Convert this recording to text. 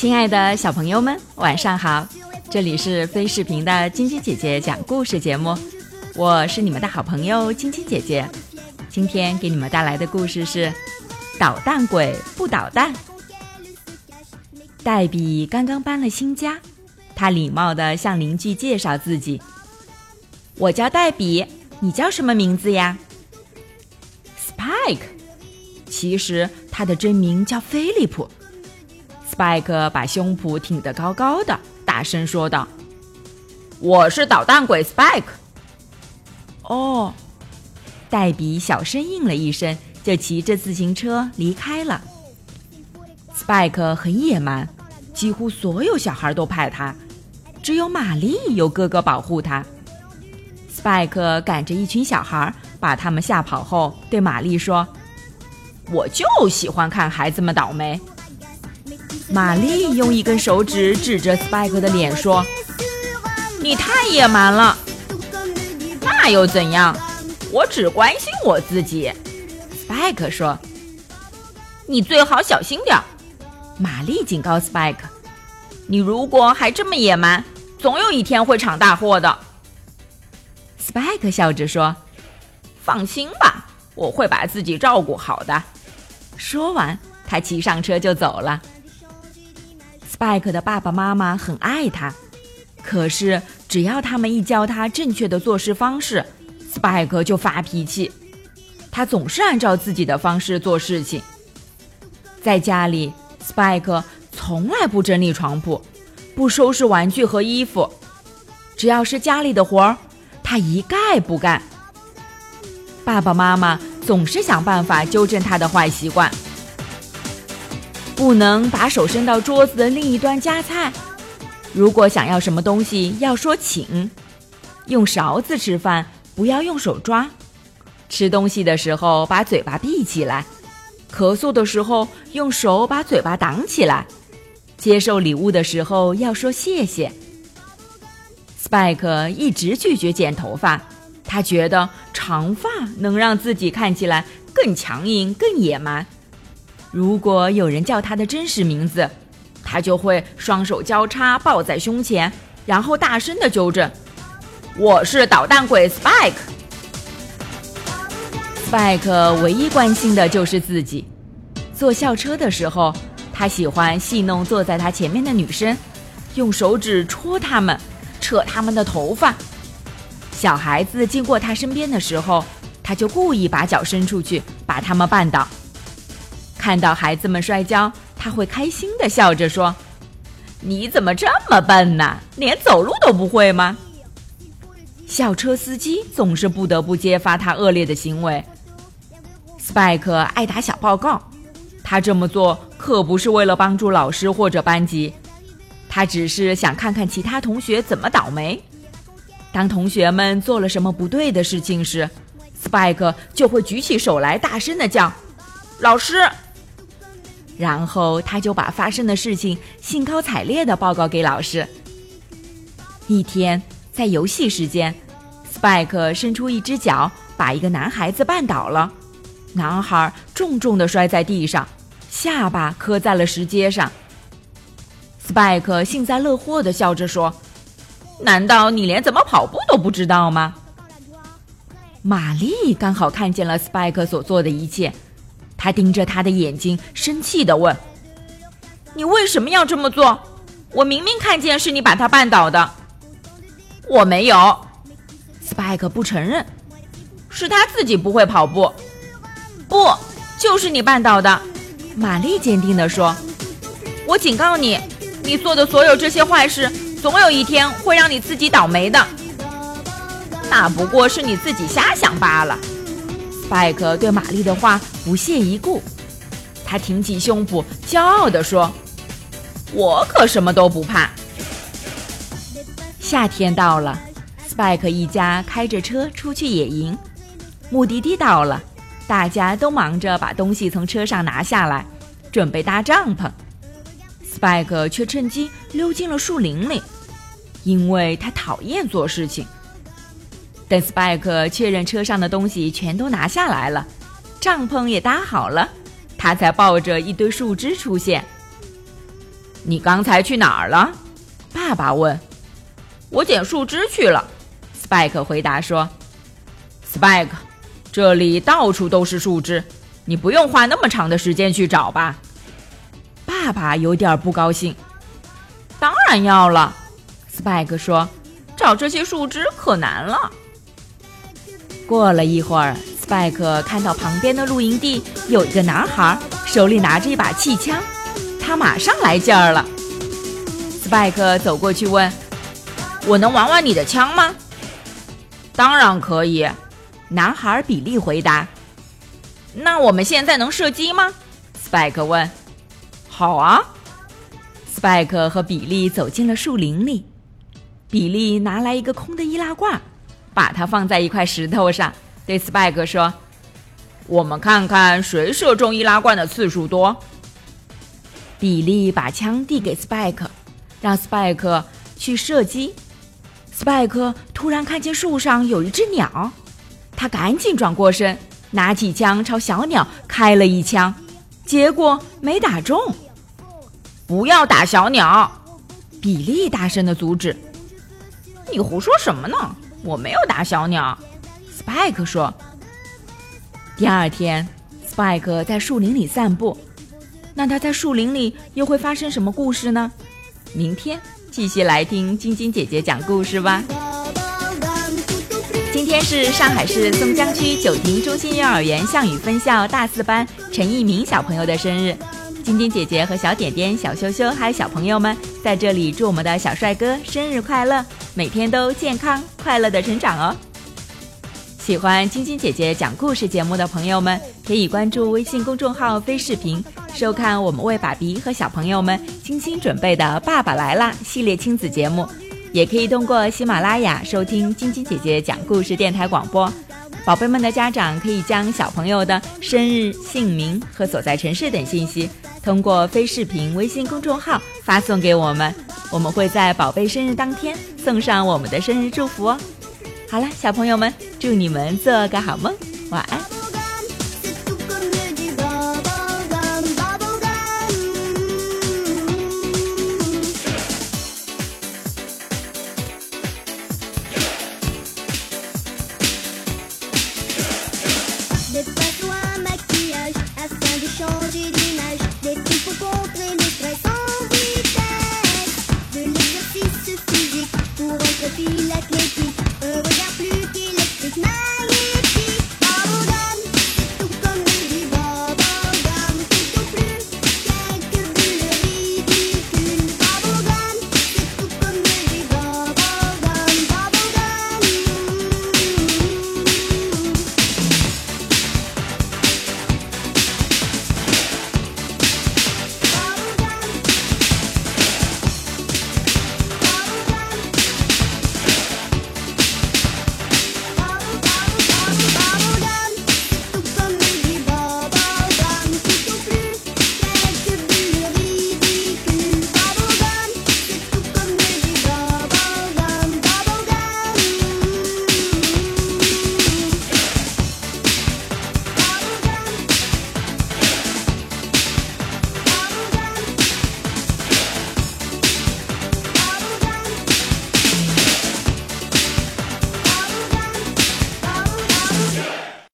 亲爱的小朋友们，晚上好！这里是飞视频的晶晶姐姐讲故事节目，我是你们的好朋友晶晶姐姐。今天给你们带来的故事是《捣蛋鬼不捣蛋》。黛比刚刚搬了新家，她礼貌地向邻居介绍自己：“我叫黛比，你叫什么名字呀？”Spike，其实他的真名叫菲利普。Spike 把胸脯挺得高高的，大声说道：“我是捣蛋鬼 Spike。”哦，黛比小声应了一声，就骑着自行车离开了。Spike 很野蛮，几乎所有小孩都怕他，只有玛丽有哥哥保护他。Spike 赶着一群小孩，把他们吓跑后，对玛丽说：“我就喜欢看孩子们倒霉。”玛丽用一根手指指着 Spike 的脸说：“你太野蛮了。”那又怎样？我只关心我自己。”Spike 说。“你最好小心点。”玛丽警告 Spike：“ 你如果还这么野蛮，总有一天会闯大祸的。”Spike 笑着说：“放心吧，我会把自己照顾好的。”说完，他骑上车就走了。Spike 的爸爸妈妈很爱他，可是只要他们一教他正确的做事方式，Spike 就发脾气。他总是按照自己的方式做事情。在家里，Spike 从来不整理床铺，不收拾玩具和衣服。只要是家里的活儿，他一概不干。爸爸妈妈总是想办法纠正他的坏习惯。不能把手伸到桌子的另一端夹菜。如果想要什么东西，要说请。用勺子吃饭，不要用手抓。吃东西的时候把嘴巴闭起来。咳嗽的时候用手把嘴巴挡起来。接受礼物的时候要说谢谢。Spike 一直拒绝剪头发，他觉得长发能让自己看起来更强硬、更野蛮。如果有人叫他的真实名字，他就会双手交叉抱在胸前，然后大声的纠正：“我是捣蛋鬼 Spike。” Spike 唯一关心的就是自己。坐校车的时候，他喜欢戏弄坐在他前面的女生，用手指戳他们，扯他们的头发。小孩子经过他身边的时候，他就故意把脚伸出去，把他们绊倒。看到孩子们摔跤，他会开心的笑着说：“你怎么这么笨呢？连走路都不会吗？”校车司机总是不得不揭发他恶劣的行为。Spike 爱打小报告，他这么做可不是为了帮助老师或者班级，他只是想看看其他同学怎么倒霉。当同学们做了什么不对的事情时，Spike 就会举起手来，大声的叫：“老师！”然后他就把发生的事情兴高采烈地报告给老师。一天，在游戏时间，Spike 伸出一只脚，把一个男孩子绊倒了，男孩重重地摔在地上，下巴磕在了石阶上。Spike 幸灾乐祸地笑着说：“难道你连怎么跑步都不知道吗？”玛丽刚好看见了 Spike 所做的一切。他盯着他的眼睛，生气地问：“你为什么要这么做？我明明看见是你把他绊倒的。”我没有，Spike 不承认，是他自己不会跑步。不，就是你绊倒的。玛丽坚定地说：“我警告你，你做的所有这些坏事，总有一天会让你自己倒霉的。那不过是你自己瞎想罢了。” Spike 对玛丽的话不屑一顾，他挺起胸脯，骄傲地说：“我可什么都不怕。”夏天到了，Spike 一家开着车出去野营，目的地到了，大家都忙着把东西从车上拿下来，准备搭帐篷。Spike 却趁机溜进了树林里，因为他讨厌做事情。等 Spike 确认车上的东西全都拿下来了，帐篷也搭好了，他才抱着一堆树枝出现。你刚才去哪儿了？爸爸问。我捡树枝去了。Spike 回答说：“Spike，这里到处都是树枝，你不用花那么长的时间去找吧？”爸爸有点不高兴。当然要了，Spike 说：“找这些树枝可难了。”过了一会儿，Spike 看到旁边的露营地有一个男孩，手里拿着一把气枪，他马上来劲儿了。Spike 走过去问：“我能玩玩你的枪吗？”“当然可以。”男孩比利回答。“那我们现在能射击吗？”Spike 问。“好啊。” Spike 和比利走进了树林里，比利拿来一个空的易拉罐，把它放在一块石头上，对 Spike 说：“我们看看谁射中易拉罐的次数多。”比利把枪递给 Spike，让 Spike 去射击。Spike 突然看见树上有一只鸟，他赶紧转过身，拿起枪朝小鸟开了一枪，结果没打中。不要打小鸟！比利大声的阻止。你胡说什么呢？我没有打小鸟。Spike 说。第二天，Spike 在树林里散步。那他在树林里又会发生什么故事呢？明天继续来听晶晶姐姐讲故事吧。今天是上海市松江区九亭中心幼儿园项羽分校大四班陈一鸣小朋友的生日。晶晶姐姐和小点点、小羞羞还有小朋友们在这里祝我们的小帅哥生日快乐，每天都健康快乐的成长哦！喜欢晶晶姐姐讲故事节目的朋友们，可以关注微信公众号“飞视频”，收看我们为爸比和小朋友们精心准备的《爸爸来啦》系列亲子节目，也可以通过喜马拉雅收听晶晶姐姐讲故事电台广播。宝贝们的家长可以将小朋友的生日、姓名和所在城市等信息。通过非视频微信公众号发送给我们，我们会在宝贝生日当天送上我们的生日祝福哦。好了，小朋友们，祝你们做个好梦，晚安。